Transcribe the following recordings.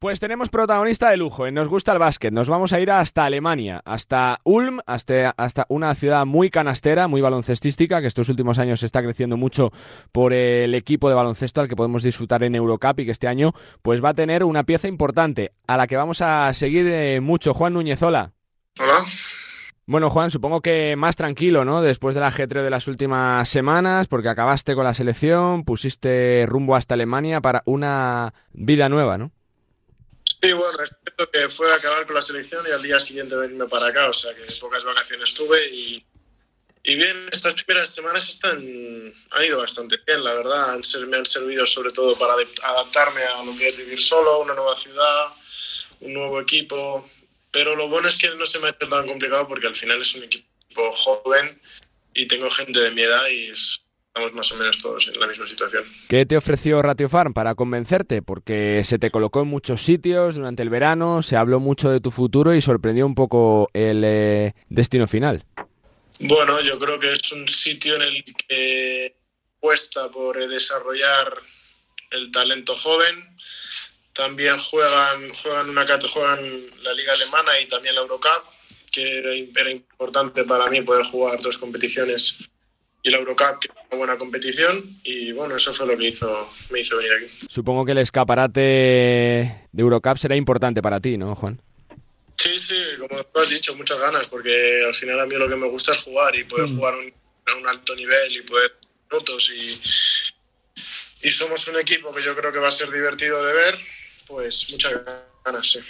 Pues tenemos protagonista de lujo, en Nos gusta el básquet. Nos vamos a ir hasta Alemania, hasta Ulm, hasta, hasta una ciudad muy canastera, muy baloncestística, que estos últimos años está creciendo mucho por el equipo de baloncesto al que podemos disfrutar en Eurocup y que este año pues va a tener una pieza importante a la que vamos a seguir eh, mucho. Juan Núñez, hola. Hola. Bueno, Juan, supongo que más tranquilo, ¿no? Después del ajetreo de las últimas semanas, porque acabaste con la selección, pusiste rumbo hasta Alemania para una vida nueva, ¿no? Sí, bueno, respeto que fue a acabar con la selección y al día siguiente venirme para acá, o sea que pocas vacaciones tuve y, y bien, estas primeras semanas están, han ido bastante bien, la verdad, han, me han servido sobre todo para adaptarme a lo que es vivir solo, una nueva ciudad, un nuevo equipo, pero lo bueno es que no se me ha hecho tan complicado porque al final es un equipo joven y tengo gente de mi edad y es, estamos más o menos todos en la misma situación. ¿Qué te ofreció Ratio Farm para convencerte? Porque se te colocó en muchos sitios durante el verano, se habló mucho de tu futuro y sorprendió un poco el eh, destino final. Bueno, yo creo que es un sitio en el que cuesta por desarrollar el talento joven. También juegan, juegan, una, juegan la liga alemana y también la Eurocup, que era, era importante para mí poder jugar dos competiciones y la Eurocup, que buena competición, y bueno, eso fue lo que hizo, me hizo venir aquí. Supongo que el escaparate de Eurocup será importante para ti, ¿no, Juan? Sí, sí, como tú has dicho, muchas ganas, porque al final a mí lo que me gusta es jugar y poder mm. jugar a un alto nivel y poder minutos y, y somos un equipo que yo creo que va a ser divertido de ver, pues muchas ganas, sí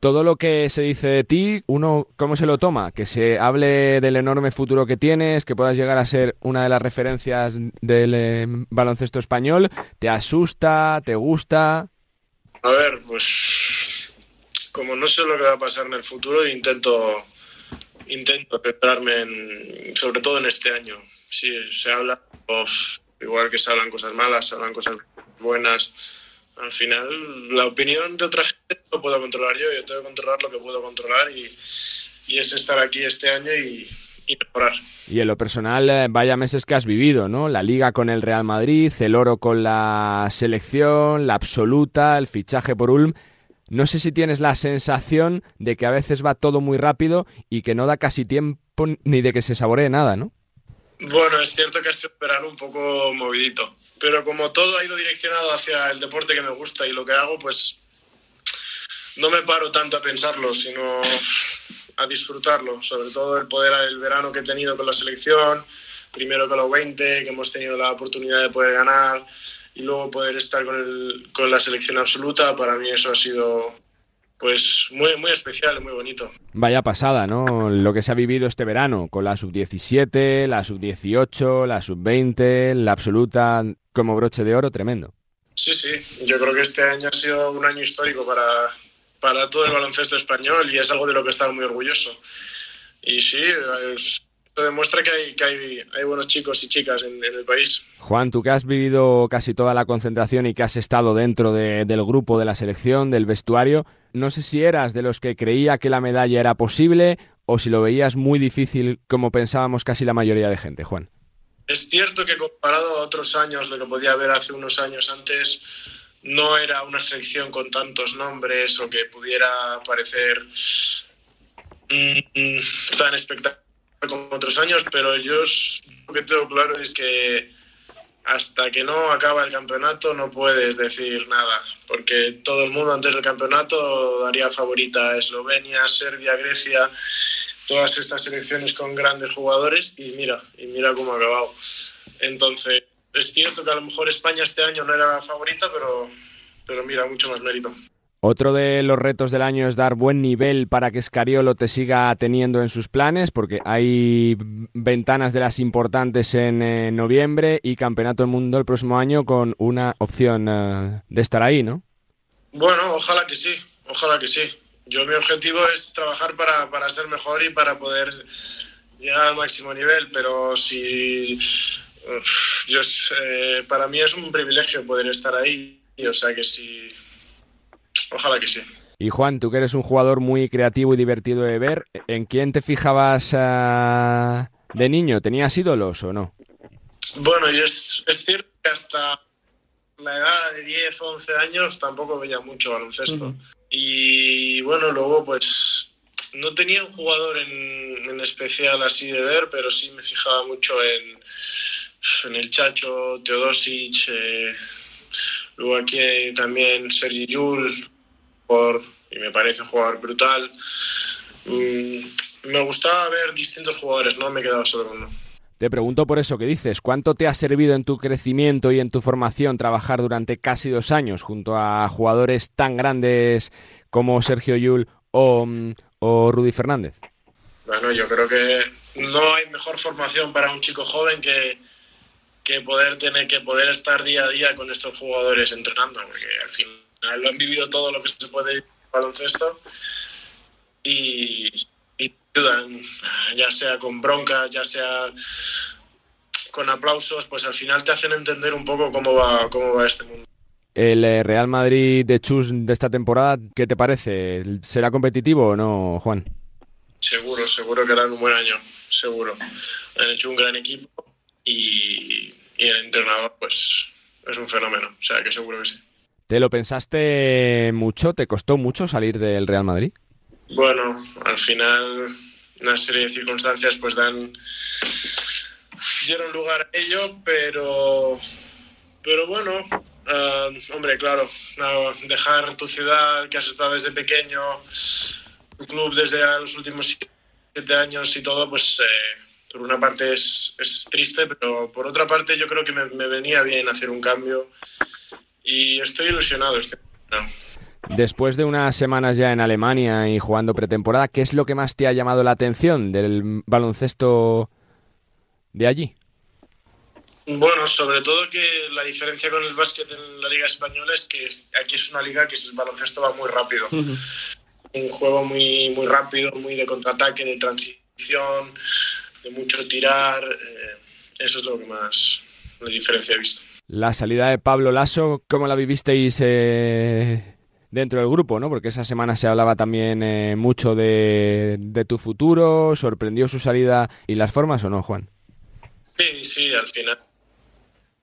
todo lo que se dice de ti, uno, ¿cómo se lo toma? Que se hable del enorme futuro que tienes, que puedas llegar a ser una de las referencias del eh, baloncesto español. ¿Te asusta? ¿Te gusta? A ver, pues como no sé lo que va a pasar en el futuro, intento, intento centrarme en, sobre todo en este año. Si se habla, pues, igual que se hablan cosas malas, se hablan cosas buenas al final la opinión de otra gente no puedo controlar yo, yo tengo que controlar lo que puedo controlar y, es estar aquí este año y, mejorar. Y en lo personal, eh, vaya meses que has vivido, ¿no? La liga con el Real Madrid, el oro con la selección, la absoluta, el fichaje por Ulm. No sé si tienes la sensación de que a veces va todo muy rápido y que no da casi tiempo ni de que se saboree nada, ¿no? Bueno, es cierto que ha sido un verano un poco movidito pero como todo ha ido direccionado hacia el deporte que me gusta y lo que hago, pues no me paro tanto a pensarlo, sino a disfrutarlo, sobre todo el poder, el verano que he tenido con la selección, primero con los 20, que hemos tenido la oportunidad de poder ganar y luego poder estar con, el, con la selección absoluta, para mí eso ha sido pues muy, muy especial, muy bonito. Vaya pasada, ¿no? Lo que se ha vivido este verano con la sub-17, la sub-18, la sub-20, la absoluta como broche de oro, tremendo. Sí, sí, yo creo que este año ha sido un año histórico para, para todo el baloncesto español y es algo de lo que estar muy orgulloso. Y sí, es, demuestra que hay, que hay, buenos chicos y chicas en, el país. Juan, tú que has vivido casi toda la concentración y que has estado dentro del grupo de la selección, del vestuario, no sé si eras de los que creía que la medalla era posible o si lo veías muy difícil como pensábamos casi la mayoría de gente, Juan. Es cierto que comparado a otros años, lo que podía haber hace unos años antes, no era una selección con tantos nombres o que pudiera parecer mm, tan espectacular como otros años, pero yo lo que tengo claro es que hasta que no acaba el campeonato no puedes decir nada, porque todo el mundo antes del campeonato daría favorita a Eslovenia, Serbia, Grecia, todas estas selecciones con grandes jugadores y mira, y mira cómo ha acabado. Entonces, es cierto que a lo mejor España este año no era favorita, pero, pero mira, mucho más mérito. Otro de los retos del año es dar buen nivel para que Scariolo te siga teniendo en sus planes, porque hay ventanas de las importantes en eh, noviembre y Campeonato del Mundo el próximo año con una opción eh, de estar ahí, ¿no? Bueno, ojalá que sí, ojalá que sí. Yo mi objetivo es trabajar para, para ser mejor y para poder llegar al máximo nivel, pero si yo, eh, para mí es un privilegio poder estar ahí, o sea que si Ojalá que sí. Y Juan, tú que eres un jugador muy creativo y divertido de ver, ¿en quién te fijabas uh, de niño? ¿Tenías ídolos o no? Bueno, y es, es cierto que hasta la edad de 10, 11 años tampoco veía mucho baloncesto. Y bueno, luego pues no tenía un jugador en, en, especial así de ver, pero sí me fijaba mucho en, en el Chacho, Teodosic, eh, luego aquí también Sergi Yul, por, y me parece un jugador brutal. Mm, me gustaba ver distintos jugadores, no me quedaba solo uno. Te pregunto por eso que dices, ¿cuánto te ha servido en tu crecimiento y en tu formación trabajar durante casi dos años junto a jugadores tan grandes como Sergio Yul o, o Rudy Fernández? Bueno, yo creo que no hay mejor formación para un chico joven que, que poder tener que poder estar día a día con estos jugadores entrenando, porque al final lo han vivido todo lo que se puede en baloncesto y ayudan, ya sea con broncas, ya sea con aplausos, pues al final te hacen entender un poco cómo va, cómo va este mundo. El eh, Real Madrid de Chus de esta temporada, ¿qué te parece? ¿Será competitivo o no, Juan? Seguro, seguro que hará un buen año, seguro. Han hecho un gran equipo y, y el entrenador, pues, es un fenómeno, o sea que seguro que sí. ¿Te lo pensaste mucho? ¿Te costó mucho salir del Real Madrid? Bueno, al final una serie de circunstancias pues dan dieron lugar a ello, pero pero bueno, uh, hombre, claro, no, dejar tu ciudad que has estado desde pequeño, tu club desde los últimos siete años y todo, pues eh, por una parte es, es, triste, pero por otra parte yo creo que me, me, venía bien hacer un cambio y estoy ilusionado. Estoy ilusionado. Después de unas semanas ya en Alemania y jugando pretemporada, ¿qué es lo que más te ha llamado la atención del baloncesto de allí? Bueno, sobre todo que la diferencia con el básquet en la Liga Española es que aquí es una liga que el baloncesto va muy rápido. Uh -huh. Un juego muy, muy rápido, muy de contraataque, de transición, de mucho tirar. Eh, eso es lo que más la diferencia he visto. La salida de Pablo Lasso, ¿cómo la vivisteis eh, dentro del grupo? ¿no? Porque esa semana se hablaba también eh, mucho de, de tu futuro. ¿Sorprendió su salida y las formas o no, Juan? Sí, sí, al final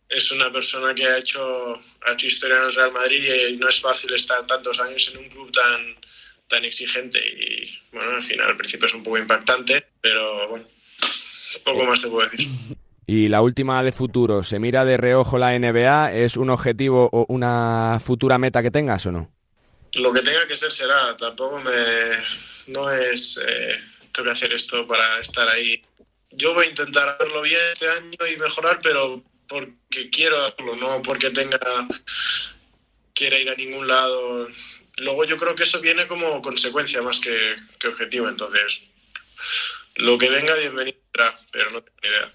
es una persona que ha hecho, ha hecho historia en el Real Madrid y no es fácil estar tantos años en un club tan, tan exigente y bueno, al final al principio es un poco impactante, pero bueno, poco más te puedo decir. Y la última de futuro, ¿se mira de reojo la NBA? ¿Es un objetivo o una futura meta que tengas o no? Lo que tenga que ser será, tampoco me... no es... Eh, tengo que hacer esto para estar ahí. Yo voy a intentar hacerlo bien este año y mejorar, pero porque quiero hacerlo, no porque tenga quiera ir a ningún lado. Luego yo creo que eso viene como consecuencia más que, que objetivo, entonces lo que venga bienvenido será, pero no tengo ni idea.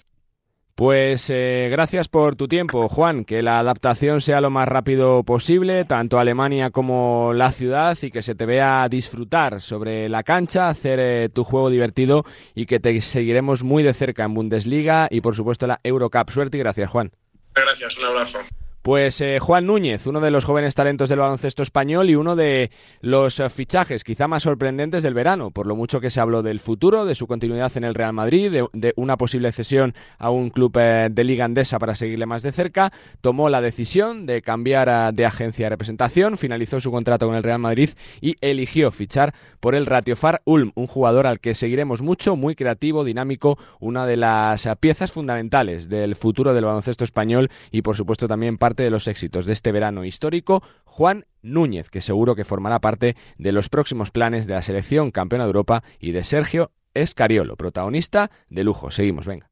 Pues eh, gracias por tu tiempo, Juan. Que la adaptación sea lo más rápido posible, tanto Alemania como la ciudad, y que se te vea disfrutar sobre la cancha, hacer eh, tu juego divertido y que te seguiremos muy de cerca en Bundesliga y por supuesto la Eurocup. Suerte y gracias, Juan. Gracias, un abrazo. Pues eh, Juan Núñez, uno de los jóvenes talentos del baloncesto español y uno de los uh, fichajes quizá más sorprendentes del verano, por lo mucho que se habló del futuro, de su continuidad en el Real Madrid, de, una posible cesión a un club eh, de Liga Andesa para seguirle más de cerca, tomó la decisión de cambiar de agencia de representación, finalizó su contrato con el Real Madrid y eligió fichar por el Ratiofar Ulm, un jugador al que seguiremos mucho, muy creativo, dinámico, una de las piezas fundamentales del futuro del baloncesto español y por supuesto también parte de los éxitos de este verano histórico, Juan Núñez, que seguro que formará parte de los próximos planes de la selección campeona de Europa y de Sergio Escariolo, protagonista de lujo. Seguimos, venga.